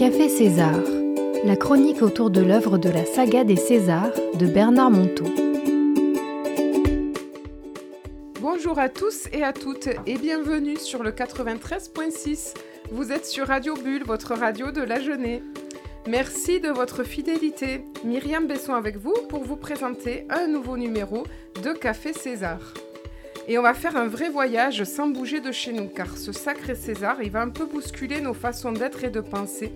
Café César, la chronique autour de l'œuvre de la saga des Césars de Bernard Monteau. Bonjour à tous et à toutes et bienvenue sur le 93.6. Vous êtes sur Radio Bulle, votre radio de la jeunesse. Merci de votre fidélité. Myriam Besson avec vous pour vous présenter un nouveau numéro de Café César. Et on va faire un vrai voyage sans bouger de chez nous, car ce sacré César, il va un peu bousculer nos façons d'être et de penser.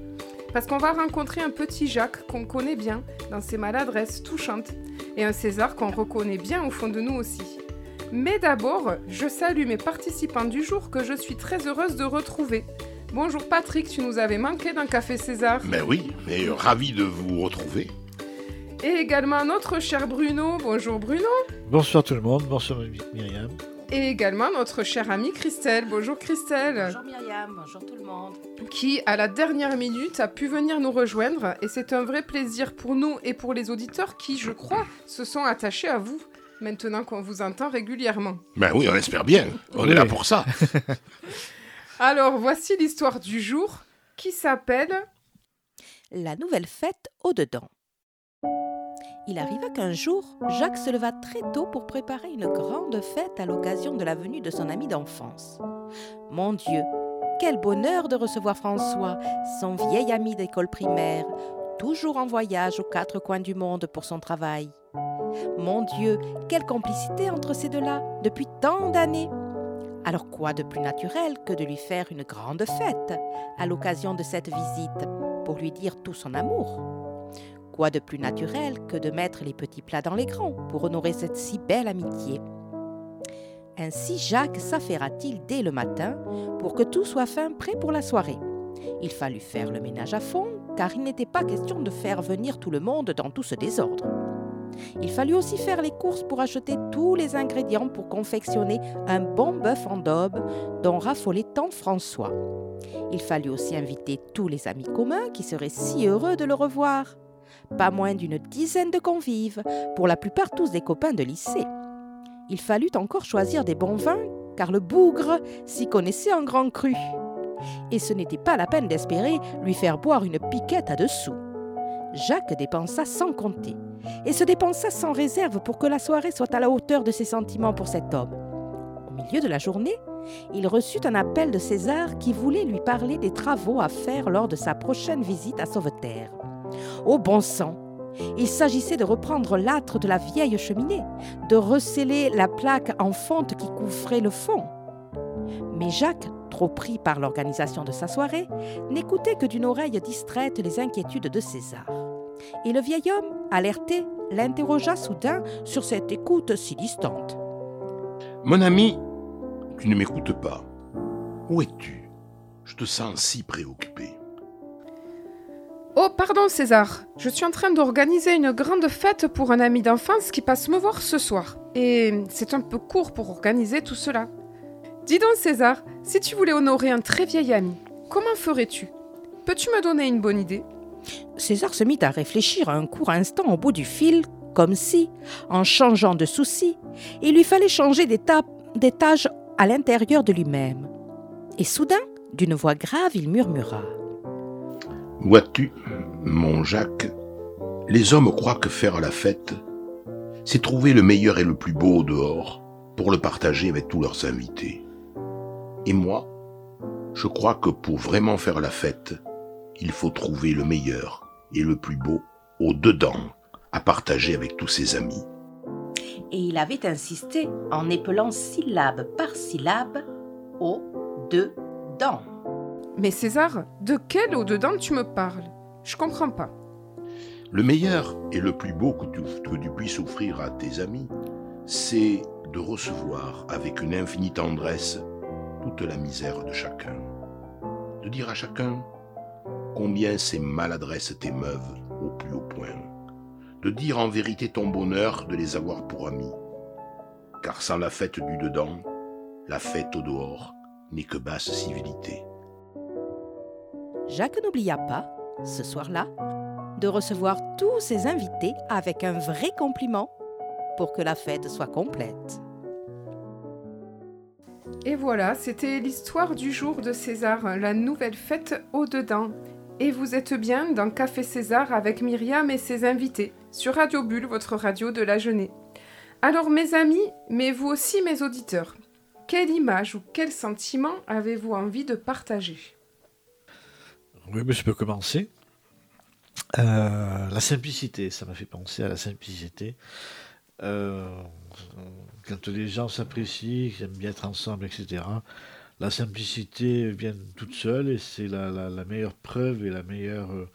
Parce qu'on va rencontrer un petit Jacques qu'on connaît bien dans ses maladresses touchantes, et un César qu'on reconnaît bien au fond de nous aussi. Mais d'abord, je salue mes participants du jour que je suis très heureuse de retrouver. Bonjour Patrick, tu nous avais manqué d'un café César. Mais oui, mais ravi de vous retrouver. Et également notre cher Bruno. Bonjour Bruno. Bonsoir tout le monde, bonsoir Myriam. Et également notre chère amie Christelle. Bonjour Christelle. Bonjour Myriam, bonjour tout le monde. Qui, à la dernière minute, a pu venir nous rejoindre. Et c'est un vrai plaisir pour nous et pour les auditeurs qui, je crois, se sont attachés à vous maintenant qu'on vous entend régulièrement. Ben oui, on espère bien. On est là pour ça. Alors, voici l'histoire du jour qui s'appelle La nouvelle fête au-dedans. Il arriva qu'un jour, Jacques se leva très tôt pour préparer une grande fête à l'occasion de la venue de son ami d'enfance. Mon Dieu, quel bonheur de recevoir François, son vieil ami d'école primaire, toujours en voyage aux quatre coins du monde pour son travail. Mon Dieu, quelle complicité entre ces deux-là, depuis tant d'années. Alors quoi de plus naturel que de lui faire une grande fête à l'occasion de cette visite pour lui dire tout son amour? Quoi de plus naturel que de mettre les petits plats dans les grands pour honorer cette si belle amitié Ainsi Jacques s'affaira-t-il dès le matin pour que tout soit fin prêt pour la soirée. Il fallut faire le ménage à fond car il n'était pas question de faire venir tout le monde dans tout ce désordre. Il fallut aussi faire les courses pour acheter tous les ingrédients pour confectionner un bon bœuf en daube dont raffolait tant François. Il fallut aussi inviter tous les amis communs qui seraient si heureux de le revoir pas moins d'une dizaine de convives, pour la plupart tous des copains de lycée. Il fallut encore choisir des bons vins, car le bougre s'y connaissait en grand cru. Et ce n'était pas la peine d'espérer lui faire boire une piquette à dessous. Jacques dépensa sans compter, et se dépensa sans réserve pour que la soirée soit à la hauteur de ses sentiments pour cet homme. Au milieu de la journée, il reçut un appel de César qui voulait lui parler des travaux à faire lors de sa prochaine visite à Sauveterre. Au bon sang Il s'agissait de reprendre l'âtre de la vieille cheminée, de recéler la plaque en fonte qui couvrait le fond. Mais Jacques, trop pris par l'organisation de sa soirée, n'écoutait que d'une oreille distraite les inquiétudes de César. Et le vieil homme, alerté, l'interrogea soudain sur cette écoute si distante. Mon ami, tu ne m'écoutes pas. Où es-tu? Je te sens si préoccupé. Oh, pardon César, je suis en train d'organiser une grande fête pour un ami d'enfance qui passe me voir ce soir. Et c'est un peu court pour organiser tout cela. Dis donc César, si tu voulais honorer un très vieil ami, comment ferais-tu? Peux-tu me donner une bonne idée? César se mit à réfléchir un court instant au bout du fil, comme si, en changeant de souci, il lui fallait changer d'étage à l'intérieur de lui-même. Et soudain, d'une voix grave, il murmura Vois-tu, mon Jacques, les hommes croient que faire la fête, c'est trouver le meilleur et le plus beau dehors pour le partager avec tous leurs invités. Et moi, je crois que pour vraiment faire la fête, il faut trouver le meilleur et le plus beau au dedans à partager avec tous ses amis. Et il avait insisté en épelant syllabe par syllabe au dedans. Mais César, de quel au-dedans tu me parles? Je comprends pas. Le meilleur et le plus beau que tu, que tu puisses offrir à tes amis, c'est de recevoir avec une infinie tendresse toute la misère de chacun. De dire à chacun combien ces maladresses t'émeuvent au plus haut point. De dire en vérité ton bonheur de les avoir pour amis. Car sans la fête du dedans, la fête au dehors n'est que basse civilité. Jacques n'oublia pas, ce soir-là, de recevoir tous ses invités avec un vrai compliment pour que la fête soit complète. Et voilà, c'était l'histoire du jour de César, la nouvelle fête au-dedans. et vous êtes bien dans Café César avec Myriam et ses invités sur Radio Bulle, votre radio de la jeunesse. Alors mes amis, mais vous aussi mes auditeurs, quelle image ou quel sentiment avez-vous envie de partager? Oui, mais je peux commencer. Euh, la simplicité, ça m'a fait penser à la simplicité. Euh, quand les gens s'apprécient, qu'ils aiment bien être ensemble, etc., la simplicité vient toute seule et c'est la, meilleure preuve et la meilleure euh,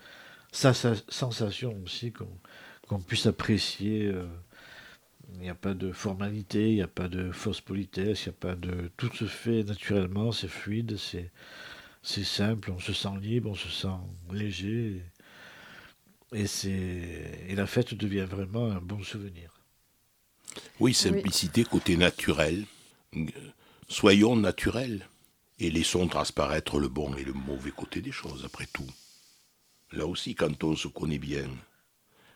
sensation aussi qu'on puisse apprécier. Il n'y a pas de formalité, il n'y a pas de fausse politesse, il n'y a pas de. Tout se fait naturellement, c'est fluide, c'est, c'est simple, on se sent libre, on se sent léger. Et, c'est, et la fête devient vraiment un bon souvenir. Oui, simplicité, côté naturel. Soyons naturels et laissons transparaître le bon et le mauvais côté des choses, après tout. Là aussi, quand on se connaît bien.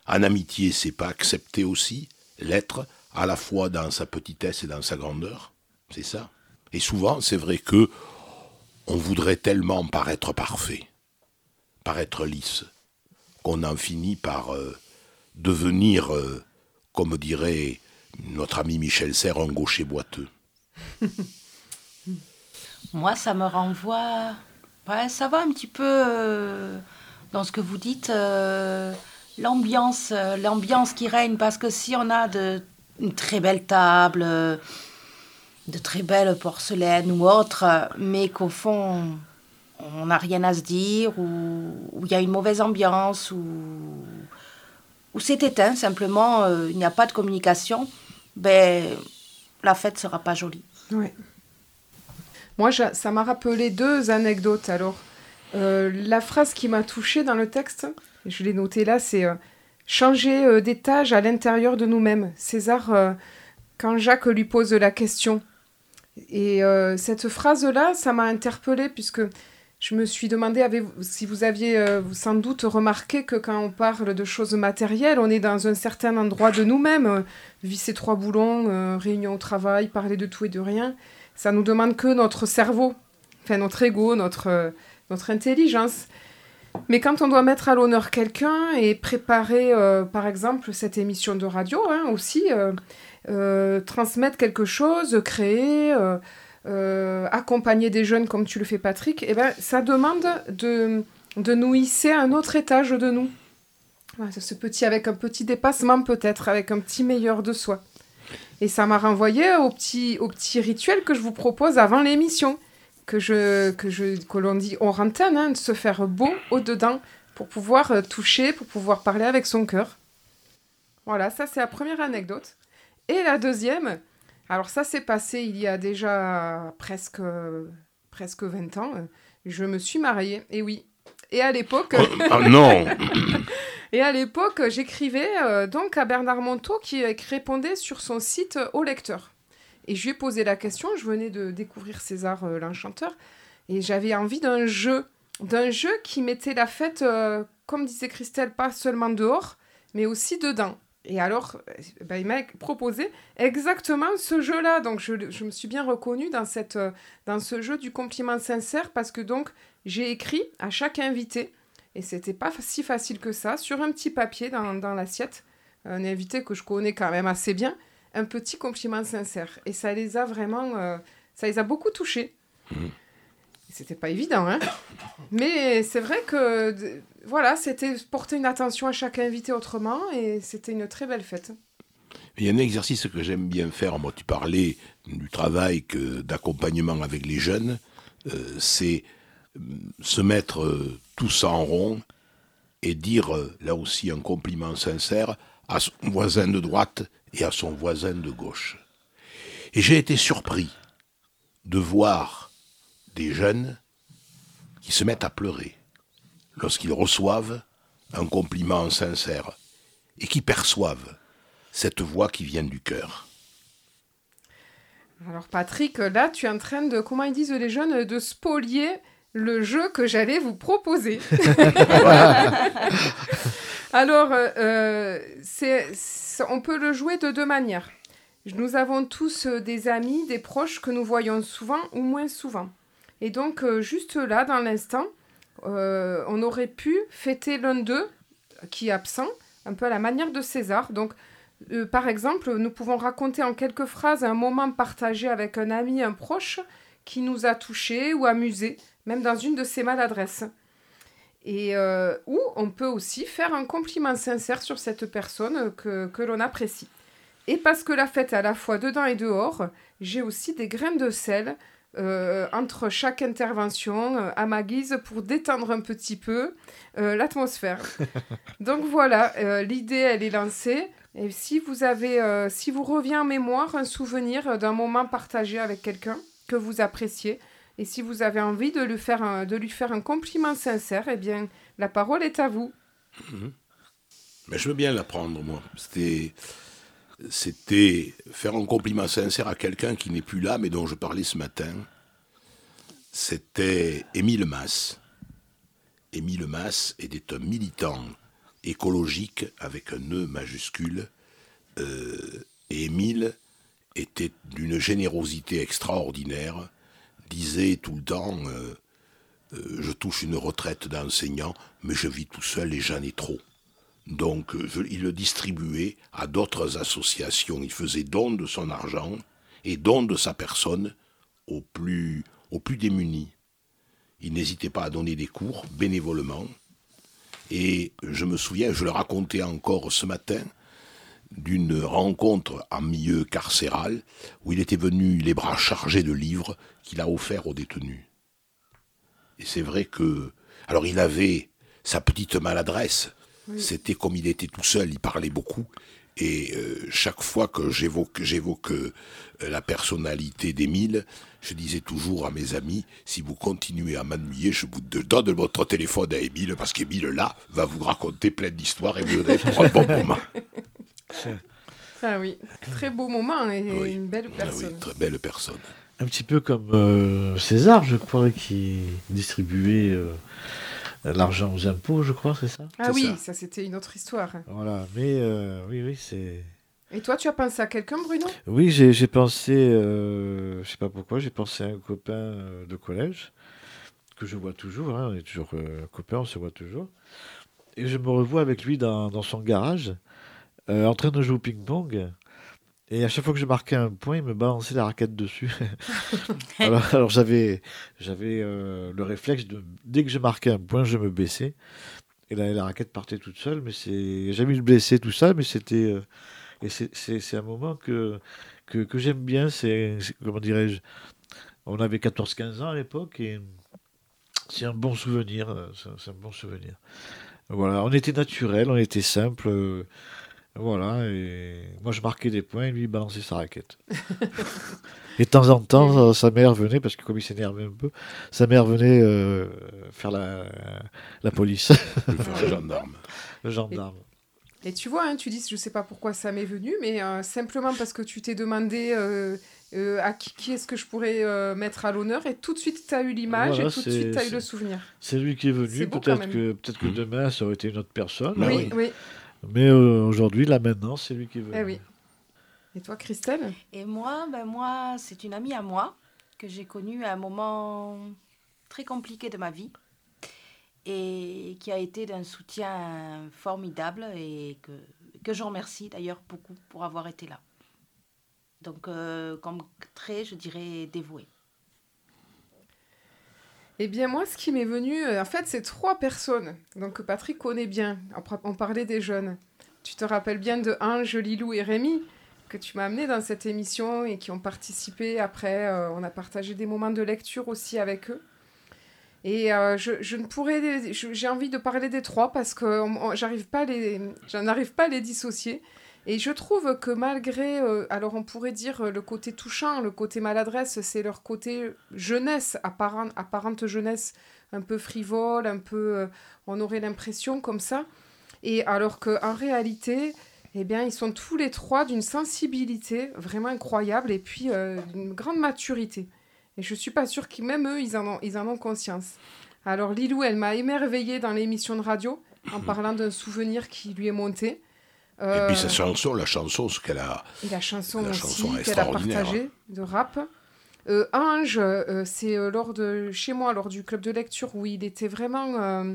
En amitié, c'est pas accepter aussi l'être à la fois dans sa petitesse et dans sa grandeur. C'est ça. Et souvent, c'est vrai que on voudrait tellement paraître parfait, paraître lisse, qu'on en finit par euh, devenir, euh, comme dirait notre ami Michel Serre, un gaucher boiteux. Moi, ça me renvoie. Ouais, ça va un petit peu euh, dans ce que vous dites. l'ambiance, l'ambiance qui règne, parce que si on a de, une très belle table, de très belles porcelaines ou autre, mais qu'au fond, on n'a rien à se dire, ou il y a une mauvaise ambiance, ou, ou c'est éteint, simplement, euh, il n'y a pas de communication, ben, la fête sera pas jolie. Oui. Moi, ça m'a rappelé deux anecdotes. Alors, euh, la phrase qui m'a touchée dans le texte, je l'ai notée là, c'est euh, changer d'étage à l'intérieur de nous-mêmes. César, quand Jacques lui pose la question, et cette phrase-là, ça m'a interpellée puisque je me suis demandé si vous aviez euh, sans doute remarqué que quand on parle de choses matérielles, on est dans un certain endroit de nous-mêmes. Euh, visser trois boulons, euh, réunion au travail, parler de tout et de rien. Ça nous demande que notre cerveau, enfin notre ego, notre, notre intelligence. Mais quand on doit mettre à l'honneur quelqu'un et préparer, par exemple, cette émission de radio hein, aussi, transmettre quelque chose, créer euh, accompagner des jeunes comme tu le fais Patrick, eh ben, ça demande de, de nous hisser à un autre étage de nous. ce petit, avec un petit dépassement peut-être, avec un petit meilleur de soi. Et ça m'a renvoyé au petit, au petit rituel que je vous propose avant l'émission, que je, que je, que l'on dit on rentane, hein, de se faire beau au-dedans pour pouvoir euh, toucher, pour pouvoir parler avec son cœur. Voilà, ça c'est la première anecdote. Et la deuxième, alors ça s'est passé il y a déjà presque, presque 20 ans. Je me suis mariée, et oui. Et à l'époque... Oh, ah non Et à l'époque, j'écrivais euh, donc à Bernard Monteau qui répondait sur son site au lecteur. Et je lui ai posé la question, je venais de découvrir César euh, l'Enchanteur, et j'avais envie d'un jeu, d'un jeu qui mettait la fête, euh, comme disait Christelle, pas seulement dehors, mais aussi dedans. Et alors, bah, il m'a proposé exactement ce jeu-là. Donc, je, je, me suis bien reconnue dans, cette, dans ce jeu du compliment sincère parce que donc, j'ai écrit à chaque invité, et c'était pas si facile que ça, sur un petit papier dans, dans l'assiette, un invité que je connais quand même assez bien, un petit compliment sincère. Et ça les a vraiment, euh, ça les a beaucoup touchés. Mmh. C'était pas évident, hein Mais c'est vrai que, voilà, c'était porter une attention à chaque invité autrement et c'était une très belle fête. Il y a un exercice que j'aime bien faire. Moi, tu parlais du travail que d'accompagnement avec les jeunes. Euh, c'est euh, se mettre euh, tous en rond et dire là aussi un compliment sincère à son voisin de droite et à son voisin de gauche. Et j'ai été surpris de voir des jeunes qui se mettent à pleurer lorsqu'ils reçoivent un compliment sincère et qui perçoivent cette voix qui vient du cœur. Alors Patrick, là tu es en train de, comment ils disent les jeunes, de spolier le jeu que j'allais vous proposer. Alors, euh, on peut le jouer de deux manières. Nous avons tous des amis, des proches que nous voyons souvent ou moins souvent. Et donc, euh, juste là, dans l'instant, euh, on aurait pu fêter l'un d'eux qui est absent, un peu à la manière de César. Donc, euh, par exemple, nous pouvons raconter en quelques phrases un moment partagé avec un ami, un proche, qui nous a touchés ou amusés, même dans une de ses maladresses. Et euh, ou on peut aussi faire un compliment sincère sur cette personne que, que l'on apprécie. Et parce que la fête est à la fois dedans et dehors, j'ai aussi des graines de sel euh, entre chaque intervention euh, à ma guise pour détendre un petit peu euh, l'atmosphère. Donc voilà, l'idée elle est lancée. Et si vous avez, si vous revient en mémoire un souvenir d'un moment partagé avec quelqu'un que vous appréciez, et si vous avez envie de lui faire un, de lui faire un compliment sincère, eh bien la parole est à vous. Mais je veux bien l'apprendre, moi. C'était, faire un compliment sincère à quelqu'un qui n'est plus là, mais dont je parlais ce matin. C'était Émile Masse. Émile Masse était un militant écologique avec un nœud majuscule. Euh, et Émile était d'une générosité extraordinaire, disait tout le temps euh, euh, Je touche une retraite d'enseignant, mais je vis tout seul et j'en ai trop. Donc, euh, il le distribuait à d'autres associations. Il faisait don de son argent et don de sa personne aux plus, aux plus démunis. Il n'hésitait pas à donner des cours bénévolement. Et je me souviens, je le racontais encore ce matin, d'une rencontre en milieu carcéral où il était venu les bras chargés de livres qu'il a offerts aux détenus. Et c'est vrai que. Alors il avait sa petite maladresse. C'était comme il était tout seul, il parlait beaucoup. Et euh, chaque fois que j'évoque, j'évoque euh, la personnalité d'Émile, je disais toujours à mes amis, si vous continuez à m'ennuyer, je vous donne votre téléphone à Émile, parce qu'Émile, là, va vous raconter plein d'histoires et vous allez pour un bon moment. Ah oui, très beau moment et Oui. une belle Ah personne. oui, très belle personne. Un petit peu comme euh, César, je crois, qui distribuait euh, l'argent aux impôts, je crois, c'est ça? Ah oui, ça. ça, c'était une autre histoire. Voilà, mais euh, oui, oui, c'est. Et toi, tu as pensé à quelqu'un, Bruno? Oui, j'ai pensé, euh, je sais pas pourquoi, j'ai pensé à un copain de collège que je vois toujours, hein, on est toujours euh, copains, on se voit toujours. Et je me revois avec lui dans, dans son garage, euh, en train de jouer au ping-pong. Et à chaque fois que je marquais un point, il me balançait la raquette dessus. alors alors j'avais j'avais euh, le réflexe de, dès que je marquais un point, je me baissais. Et la, la raquette partait toute seule, mais c'est jamais eu le blessé, tout ça, mais c'était. euh, et c'est- un moment que, que, que j'aime bien. C'est, comment dirais-je On avait 14-15 ans à l'époque et c'est un bon souvenir. C'est c'est un bon souvenir. Voilà, on était naturel, on était simple. Voilà, et moi je marquais des points et lui il balançait sa raquette. et de temps en temps, euh, sa mère venait, parce que comme il s'énervait un peu, sa mère venait euh, faire la, la police, Le gendarme. le gendarme. Et tu vois, hein, tu dis, je sais pas pourquoi ça m'est venu, mais euh, simplement parce que tu t'es demandé euh, euh, à qui, qui est-ce que je pourrais euh, mettre à l'honneur, et tout de suite, tu as eu l'image, Voilà, et tout de suite, tu as eu le souvenir. C'est lui qui est venu, peut-être que, peut-être que demain ça aurait été une autre personne. Bah oui, oui, Mais euh, aujourd'hui, là maintenant, c'est lui qui venu. eh oui. Et toi, Christelle? Et moi, ben moi, c'est une amie à moi que j'ai connue à un moment très compliqué de ma vie et qui a été d'un soutien formidable et que, que j'en remercie d'ailleurs beaucoup pour avoir été là. Donc, euh, comme très, je dirais, dévouée. Eh bien, moi, ce qui m'est venu, euh, en fait, c'est trois personnes. Donc, que Patrick connaît bien. On parlait des jeunes. Tu te rappelles bien de Ange, Lilou et Rémi, que tu m'as amené dans cette émission et qui ont participé. Après, euh, on a partagé des moments de lecture aussi avec eux. Et euh, je, ne pourrais, j'ai envie de parler des trois parce que j'arrive pas les, je n'arrive pas à les dissocier. Et je trouve que malgré, euh, alors on pourrait dire euh, le côté touchant, le côté maladresse, c'est leur côté jeunesse, apparente, apparente jeunesse, un peu frivole, un peu, euh, on aurait l'impression comme ça. Et alors qu'en réalité, eh bien, ils sont tous les trois d'une sensibilité vraiment incroyable et puis euh, d'une grande maturité. Et je suis pas sûre que même eux, ils en ont, ils en ont conscience. Alors Lilou, elle m'a émerveillée dans l'émission de radio en parlant d'un souvenir qui lui est monté. Et Euh, puis sa chanson, la chanson, ce qu'elle a. et la chanson La aussi chanson qu'elle a extraordinaire. partagée de rap. Euh, Ange, euh, c'est euh, lors de chez moi, lors du club de lecture, où il était vraiment. euh,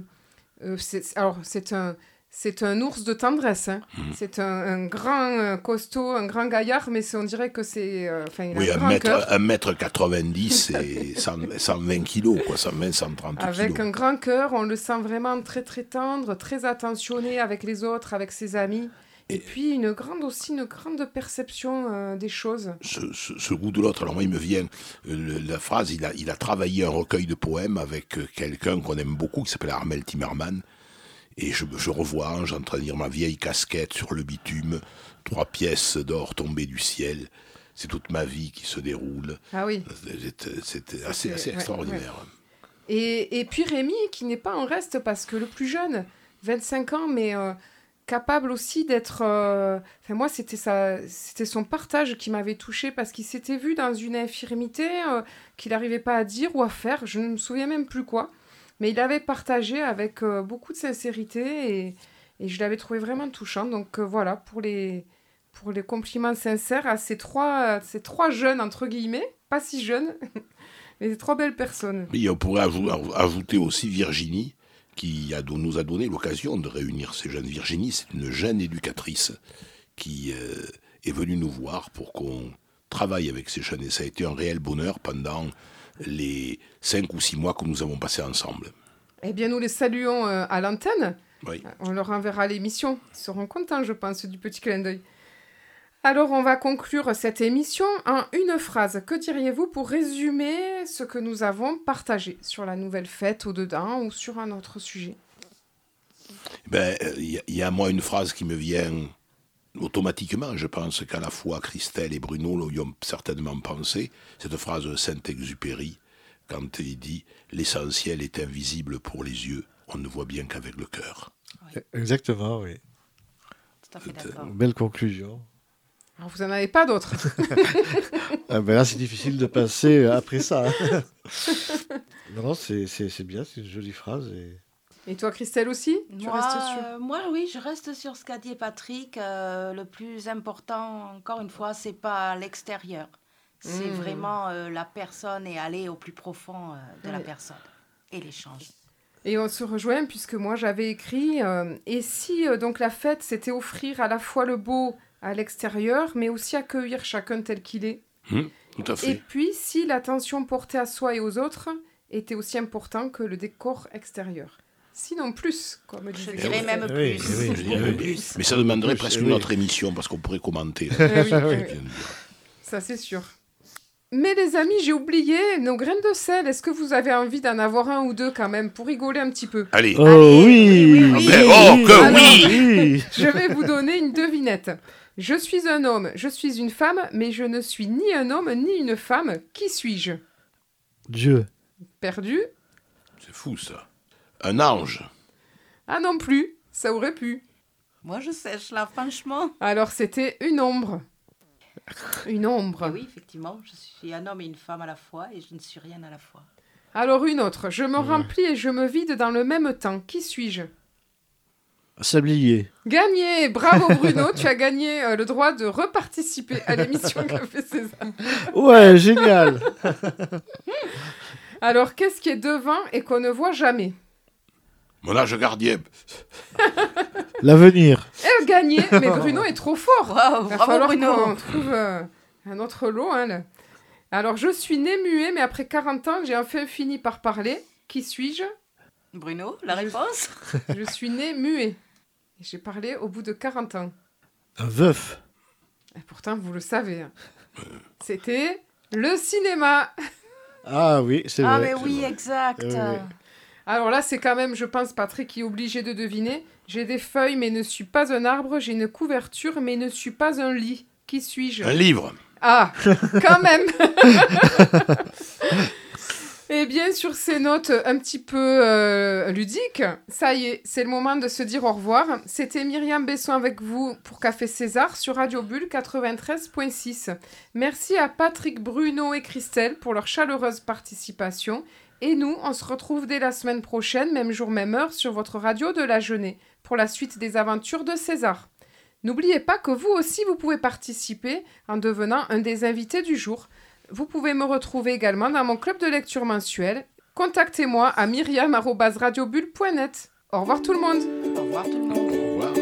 euh, c'est- alors, c'est un. C'est un ours de tendresse. hein. Mhm. C'est un, un grand euh, costaud, un grand gaillard, mais on dirait que c'est. euh, Enfin, il a Oui, un grand mètre, un mètre 90 et 100 120 kilos, quoi, 120, 130 Avec kilos. un grand cœur, on le sent vraiment très très tendre, très attentionné avec les autres, avec ses amis. Et, Et- puis une grande aussi une grande perception euh, des choses. Ce, ce- ce goût de l'autre, alors moi, il me vient euh, la phrase, il a, il a travaillé un recueil de poèmes avec euh, quelqu'un qu'on aime beaucoup, qui s'appelle Armel Timmerman. Et je, je revois dire ma vieille casquette sur le bitume, trois pièces d'or tombées du ciel. C'est toute ma vie qui se déroule. Ah oui. C'était- assez, ouais, extraordinaire. Et, et puis Rémi, qui n'est pas en reste parce que le plus jeune, 25 ans, mais euh, capable aussi d'être... euh, Enfin, moi, c'était c'était son partage qui m'avait touché parce qu'il s'était vu dans une infirmité euh, qu'il n'arrivait pas à dire ou à faire, je ne me souviens même plus quoi. Mais il avait partagé avec euh, beaucoup de sincérité et, et je l'avais trouvé vraiment touchant. Donc voilà, pour les, pour les compliments sincères à ces trois, ces trois jeunes, entre guillemets, pas si jeunes, mais des trois belles personnes. Mais on pourrait ajou- aj- ajouter aussi Virginie, qui a, nous a donné l'occasion de réunir ces jeunes. Virginie, c'est une jeune éducatrice qui euh, est venue nous voir pour qu'on travaille avec ces jeunes. Et ça a été un réel bonheur pendant les cinq ou six mois que nous avons passés ensemble. Eh bien, nous les saluons euh, à l'antenne. Oui. On leur enverra l'émission. Ils seront contents, je pense, du petit clin d'œil. Alors, on va conclure cette émission en une phrase. Que diriez-vous pour résumer ce que nous avons partagé sur la nouvelle fête au-dedans ou sur un autre sujet? Ben, euh, il y, a- il y a moi une phrase qui me vient automatiquement. Je pense qu'à la fois Christelle et Bruno y ont certainement pensé. Cette phrase de Saint-Exupéry, quand il dit L'essentiel est invisible pour les yeux, on ne voit bien qu'avec le cœur. Exactement, oui. Tout à fait d'accord. Belle conclusion. Alors, vous n'en avez pas d'autres Ah ben là, c'est difficile de passer après ça. hein. non, non, c'est c'est- c'est bien, c'est une jolie phrase. Et... Et toi, Christelle aussi? Tu Moi, restes sur euh, moi, oui, je reste sur ce qu'a dit Patrick. Euh, le plus important, encore une fois, c'est pas l'extérieur. C'est Mm. vraiment euh, la personne et aller au plus profond euh, de la personne et l'échange. Et on se rejoint puisque moi j'avais écrit euh, et si euh, donc la fête c'était offrir à la fois le beau à l'extérieur mais aussi accueillir chacun tel qu'il est. Hum, tout à Et puis si l'attention portée à soi et aux autres était aussi important que le décor extérieur. Sinon plus, comme Je dirais oui. même Oui, plus. oui, Je oui, dirais, oui. mais, plus. mais ça demanderait Plus, presque oui. une autre émission parce qu'on pourrait commenter. Ça c'est sûr. Mais les amis, j'ai oublié nos graines de sel. Est-ce que vous avez envie d'en avoir un ou deux quand même pour rigoler un petit peu? Allez, Oh Allez, oui, oui, oui, oui. Oh, que Alors- oui. Je vais vous donner une devinette. Je suis un homme, je suis une femme, mais je ne suis ni un homme ni une femme. Qui suis-je? Dieu. Perdu? C'est fou ça. Un ange. Ah non plus, ça aurait pu. Moi, je sèche là, franchement. Alors c'était une ombre. Une ombre. Et oui, effectivement, je suis un homme et une femme à la fois et je ne suis rien à la fois. Alors une autre. Je me remplis et je me vide dans le même temps. Qui suis-je? Sablier. Gagné Bravo Bruno, tu as gagné euh, le droit de reparticiper à l'émission Café Sésame. Ouais, génial. Alors qu'est-ce qui est devant et qu'on ne voit jamais? Mon ange gardien. L'avenir. Eh, gagné Mais Bruno est trop fort Waouh, Il va bravo falloir Bruno. qu'on trouve euh, un autre lot. hein, là. Alors, je suis né muet, mais après 40 ans, j'ai enfin fini par parler. Qui suis-je? Bruno, la réponse? Je suis né muet. Et j'ai parlé au bout de 40 ans. Un veuf. Et pourtant, vous le savez. hein. C'était le cinéma. Ah oui, c'est Ah, vrai. mais oui, exact. Oui, oui. Alors là, c'est quand même, je pense, Patrick qui est obligé de deviner. J'ai des feuilles, mais ne suis pas un arbre. J'ai une couverture, mais ne suis pas un lit. Qui suis-je? Un livre. Ah, quand même Eh bien, sur ces notes un petit peu euh, ludiques, ça y est, c'est le moment de se dire au revoir. C'était Myriam Besson avec vous pour Café César sur Radio Bulle 93.6. Merci à Patrick, Bruno et Christelle pour leur chaleureuse participation. Et nous, on se retrouve dès la semaine prochaine, même jour, même heure, sur votre radio de la Jeunée, pour la suite des aventures de César. N'oubliez pas que vous aussi, vous pouvez participer en devenant un des invités du jour. Vous pouvez me retrouver également dans mon club de lecture mensuel. Contactez-moi à myriam.radiobulle.net. Au revoir tout le monde Au revoir tout le monde. Au revoir.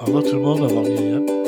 Au revoir tout le monde, au revoir Myriam.